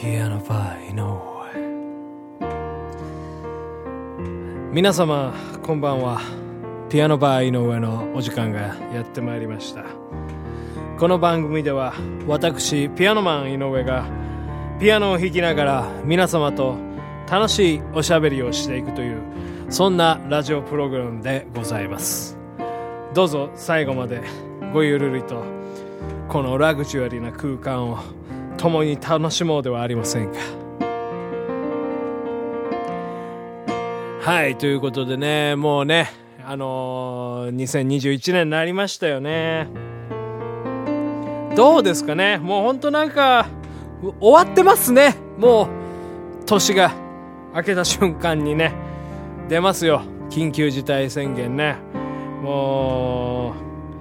ピアノバー井上。皆様こんばんは。ピアノバー井上のお時間がやってまいりました。この番組では私ピアノマン井上がピアノを弾きながら皆様と楽しいおしゃべりをしていくというそんなラジオプログラムでございます。どうぞ最後までごゆるりとこのラグジュアリーな空間を共に楽しもうではありませんか。はいということでねもうねあのー、2021年になりましたよね。どうですかね。もうほんとなんか終わってますね。もう年が明けた瞬間にね出ますよ。緊急事態宣言ね。も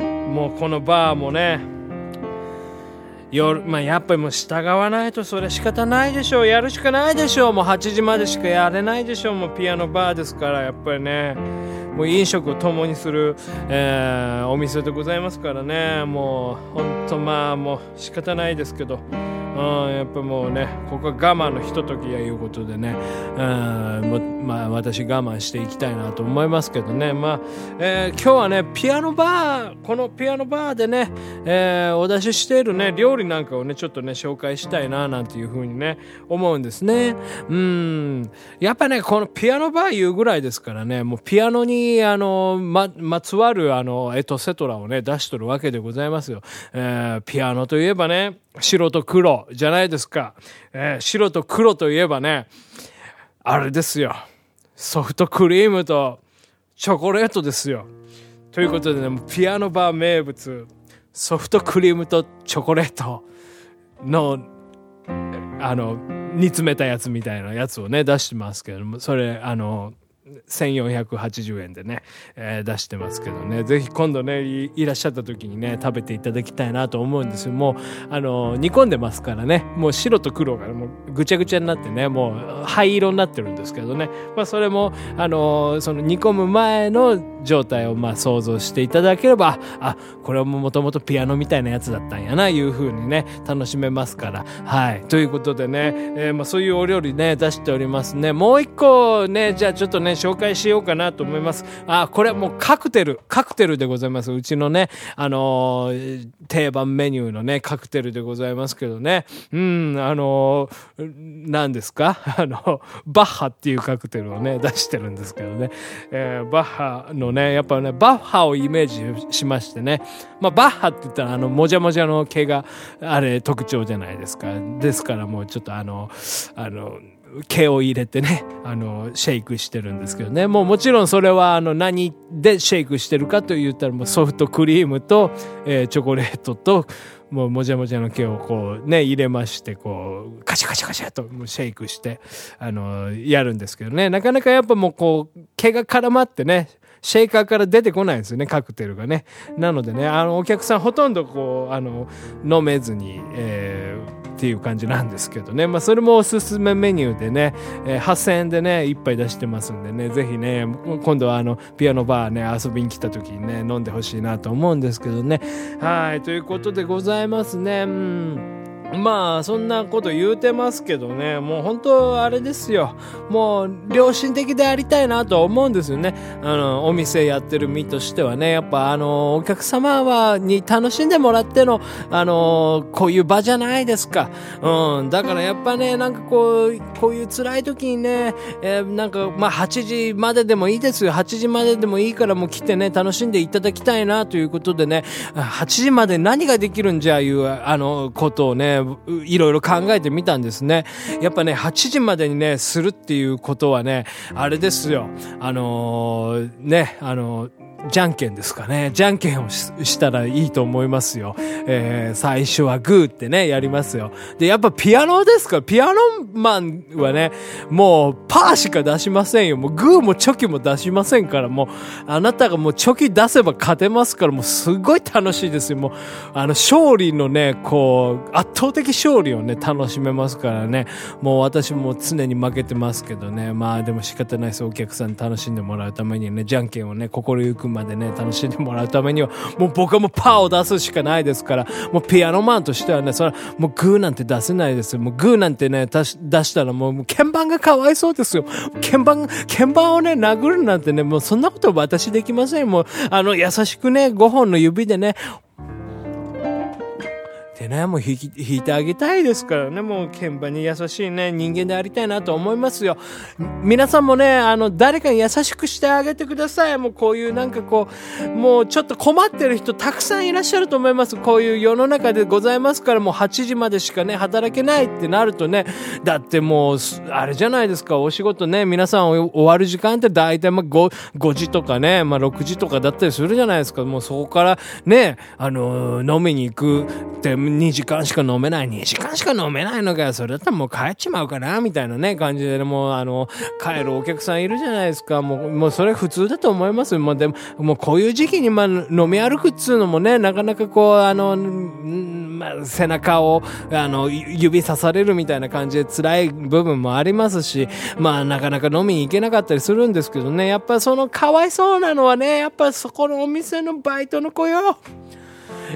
うもうこのバーもね夜まあやっぱりもう従わないとそれ仕方ないでしょう。やるしかないでしょう。もう8時までしかやれないでしょう。もうピアノバーですからやっぱりね。もう飲食を共にする、えー、お店でございますからね。もうほんとまあもう仕方ないですけどうんやっぱもうねここは我慢のひとときやいうことでねうんまあ私我慢していきたいなと思いますけどね。まあ、えー、今日はねピアノバーこのピアノバーでね、えー、お出ししているね料理なんかをねちょっとね紹介したいななんていうふうにね思うんですね。うん。やっぱねこのピアノバーいうぐらいですからねもうピアノにあのままつわるあのエトセトラをね出しとるわけでございますよ、えー、ピアノといえばね白と黒。じゃないですか。えー、白と黒といえばね、あれですよ。ソフトクリームとチョコレートですよ。ということでね、ピアノバー名物、ソフトクリームとチョコレートの、あの、煮詰めたやつみたいなやつをね、出してますけども、それ、あの、1480円でね、えー、出してますけどね、ぜひ今度ねい、らっしゃった時にね、食べていただきたいなと思うんですよ。もう、あの、煮込んでますからね、もう白と黒がもうぐちゃぐちゃになってね、もう灰色になってるんですけどね、まあそれも、あの、その煮込む前の状態をまあ想像していただければ、あ、これはもともとピアノみたいなやつだったんやな、いう風にね、楽しめますから。はい。ということでね、えー、まあそういうお料理ね、出しておりますね。もう一個ね、じゃあちょっとね、紹介しようかなと思います。あ、これはもうカクテル、カクテルでございます。うちのね、あのー、定番メニューのね、カクテルでございますけどね。うん、あのー、何ですか？あの、バッハっていうカクテルをね、出してるんですけどね。えー、バッハのね、やっぱね、バッハをイメージしましてね。まあ、バッハって言ったら、あの、もじゃもじゃの毛が、あれ、特徴じゃないですか。ですからもうちょっとあの、あの、毛を入れてね、あの、シェイクしてるんですけどね。もうもちろんそれは、あの、何でシェイクしてるかと言ったら、もうソフトクリームと、えー、チョコレートと、もうもじゃもじゃの毛をこうね、入れまして、こう、カチャカチャカチャとシェイクして、あの、やるんですけどね。なかなかやっぱもうこう、毛が絡まってね、シェイカーから出てこないんですよね、カクテルがね。なのでね、あの、お客さんほとんどこう、あの、飲めずに、えーっていう感じなんですけどね。まあ、それもおすすめメニューでね、えー、8000円でね、一杯出してますんでね、ぜひね、今度はあの、ピアノバーね、遊びに来た時にね、飲んでほしいなと思うんですけどね。はい、ということでございますね。うんまあそんなこと言うてますけどね。もう本当あれですよ。もう良心的でありたいなとは思うんですよね。あのお店やってる身としてはね。やっぱあのお客様はに楽しんでもらってのあのこういう場じゃないですか。うん。だからやっぱねなんかこうこういう辛い時にね、えー、なんかまあ8時まででもいいですよ。8時まででもいいからもう来てね楽しんでいただきたいなということでね。8時まで何ができるんじゃいうあのことをねねいろいろ考えてみたんですね。やっぱね、8時までにね、するっていうことはね、あれですよ。あのー、ね、あのーじゃんけんですかね。じゃんけんをしたらいいと思いますよ。えー、最初はグーってね、やりますよ。で、やっぱピアノですか？ら、ピアノマンはね、もうパーしか出しませんよ。もうグーもチョキも出しませんから、もう、あなたがもうチョキ出せば勝てますから、もうすごい楽しいですよ。もう、あの、勝利のね、こう、圧倒的勝利をね、楽しめますからね。もう私も常に負けてますけどね。まあでも仕方ないです。お客さんに楽しんでもらうためにね、じゃんけんをね、心ゆく分までね、楽しんでもらうためには、もう僕はもうパーを出すしかないですから、もうピアノマンとしてはね、それはもうグーなんて出せないですよ。もうグーなんてね、出したらもう鍵盤がかわいそうですよ。鍵盤、鍵盤をね、殴るなんてね、もうそんなこと私できません。もう、あの、優しくね、5本の指でね、ね、もう弾き、弾いてあげたいですからね、もう鍵盤に優しいね、人間でありたいなと思いますよ。皆さんもね、あの、誰かに優しくしてあげてください。もうこういうなんかこう、もうちょっと困ってる人たくさんいらっしゃると思います。こういう世の中でございますからもう8時までしかね、働けないってなるとね、だってもう、あれじゃないですか、お仕事ね、皆さん終わる時間って大体まあ 5, 5時とかね、まあ6時とかだったりするじゃないですか。もうそこからね、あの、飲みに行くって、2時間しか飲めない、2時間しか飲めないのかよ、それだったらもう帰っちまうかな、みたいなね、感じで、もう、あの、帰るお客さんいるじゃないですか。もう、もうそれ普通だと思います。もうでも、もうこういう時期に、まあ、飲み歩くっつうのもね、なかなかこう、あの、まあ、背中を、あの、指さされるみたいな感じで辛い部分もありますし、まあ、なかなか飲みに行けなかったりするんですけどね、やっぱそのかわいそうなのはね、やっぱそこのお店のバイトの子よ。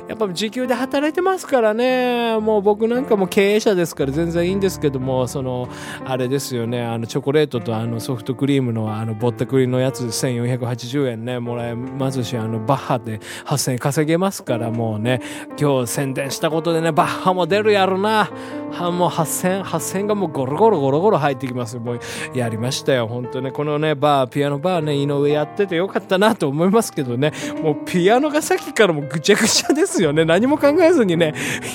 やっぱ時給で働いてますからね、もう僕なんかも経営者ですから全然いいんですけども、その、あれですよね、あの、チョコレートとあのソフトクリームのあの、ぼったくりのやつ1480円ね、もらえますし、あの、バッハで8000円稼げますから、もうね、今日宣伝したことでね、バッハも出るやろな。はもう8000、8000がもうゴロゴロゴロゴロ入ってきますもうやりましたよ、本当ね。このね、バー、ピアノバーね、井上やっててよかったなと思いますけどね、もうピアノがさっきからもうぐちゃぐちゃですよね。何も考えずにね、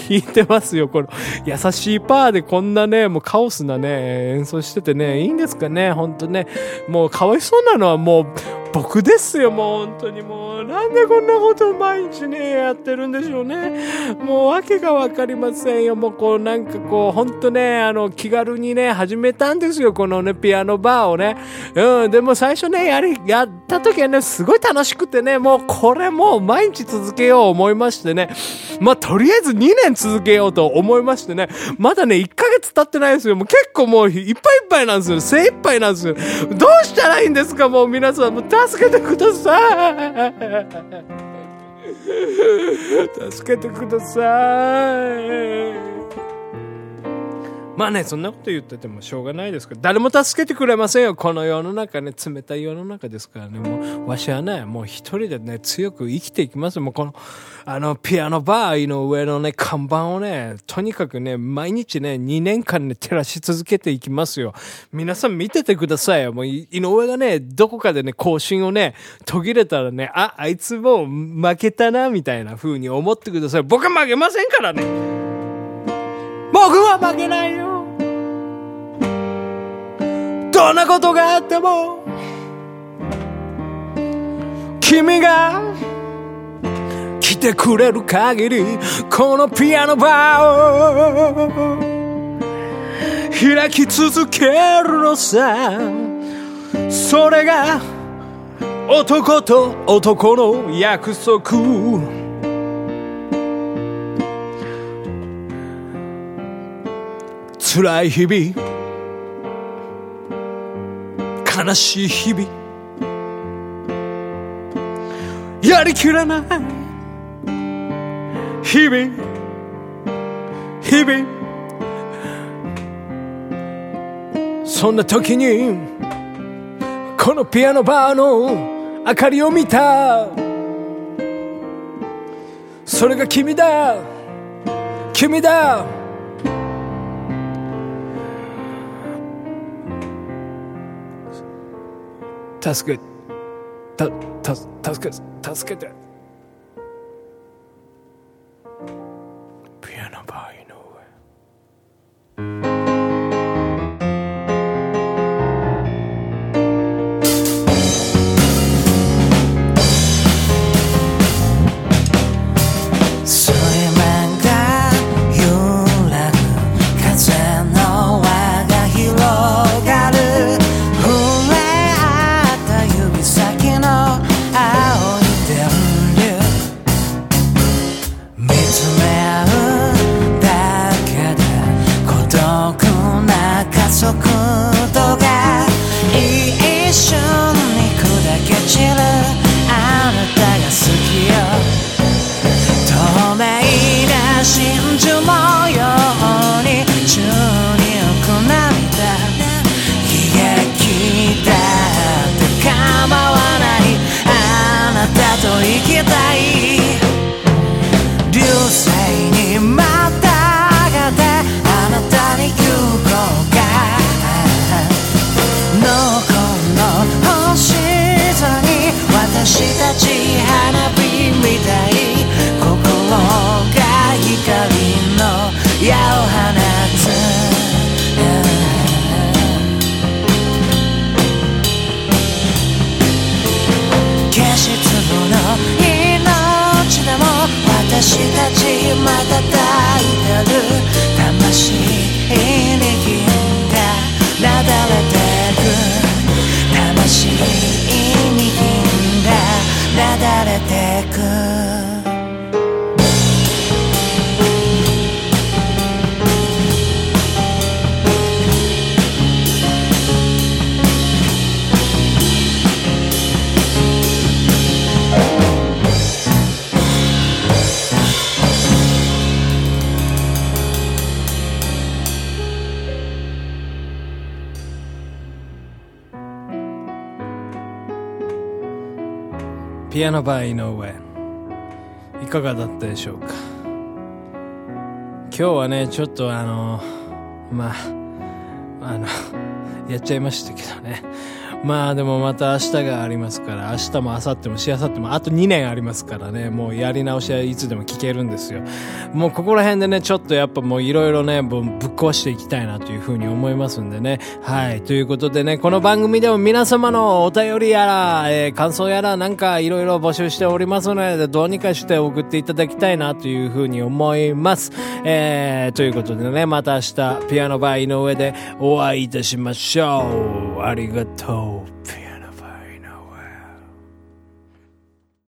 弾いてますよ。この優しいパーでこんなね、もうカオスなね、演奏しててね、いいんですかね、ほんとね。もうかわいそうなのはもう、僕ですよ、もう本当にもう、なんでこんなこと毎日ね、やってるんでしょうね。もう訳がわかりませんよ。もうこう、なんかこう、ほんとね、あの、気軽にね、始めたんですよ、このね、ピアノバーをね。うん、でも最初ね、やり、やった時はね、すごい楽しくてね、もうこれもう毎日続けよう思いましてね。まあ、とりあえず2年続けようと思いましてね。まだね、1ヶ月経ってないですよ。もう結構もういっぱいいっぱいなんですよ。精一杯なんですよ。どうしたらいいんですか、もう皆さん。助けてください。助けてください。まあね、そんなこと言っててもしょうがないですから、誰も助けてくれませんよ。この世の中ね、冷たい世の中ですからね。もう、わしはね、もう一人でね、強く生きていきます。もうこの、あの、ピアノバーの上のね、看板をね、とにかくね、毎日ね、2年間ね、照らし続けていきますよ。皆さん見ててくださいよ。もう、井上がね、どこかでね、更新をね、途切れたらね、あ、あいつもう負けたな、みたいな風に思ってください。僕は負けませんからね。僕は負けないよ。どんなことがあっても君が来てくれる限りこのピアノバーを開き続けるのさそれが男と男の約束辛い日々。悲しい日々。やりきれない。日々。日々。そんな時にこのピアノバーの明かりを見た。それが君だ。君だ。助け、た、た、助け、助けて。ピアノバー井上。いかがだったでしょうか？今日はねちょっとあのまああのやっちゃいましたけどね。まあでもまた明日がありますから、明日も明後日もしあさってもあと2年ありますからね、もうやり直しはいつでも聞けるんですよ。もうここら辺でね、ちょっとやっぱもういろいろね、ぶっ壊していきたいなというふうに思いますんでね。はい。ということでね、この番組でも皆様のお便りやら、えー、感想やらなんかいろいろ募集しておりますので、どうにかして送っていただきたいなというふうに思います。えー、ということでね、また明日、ピアノバー井上でお会いいたしましょう。ありがとう。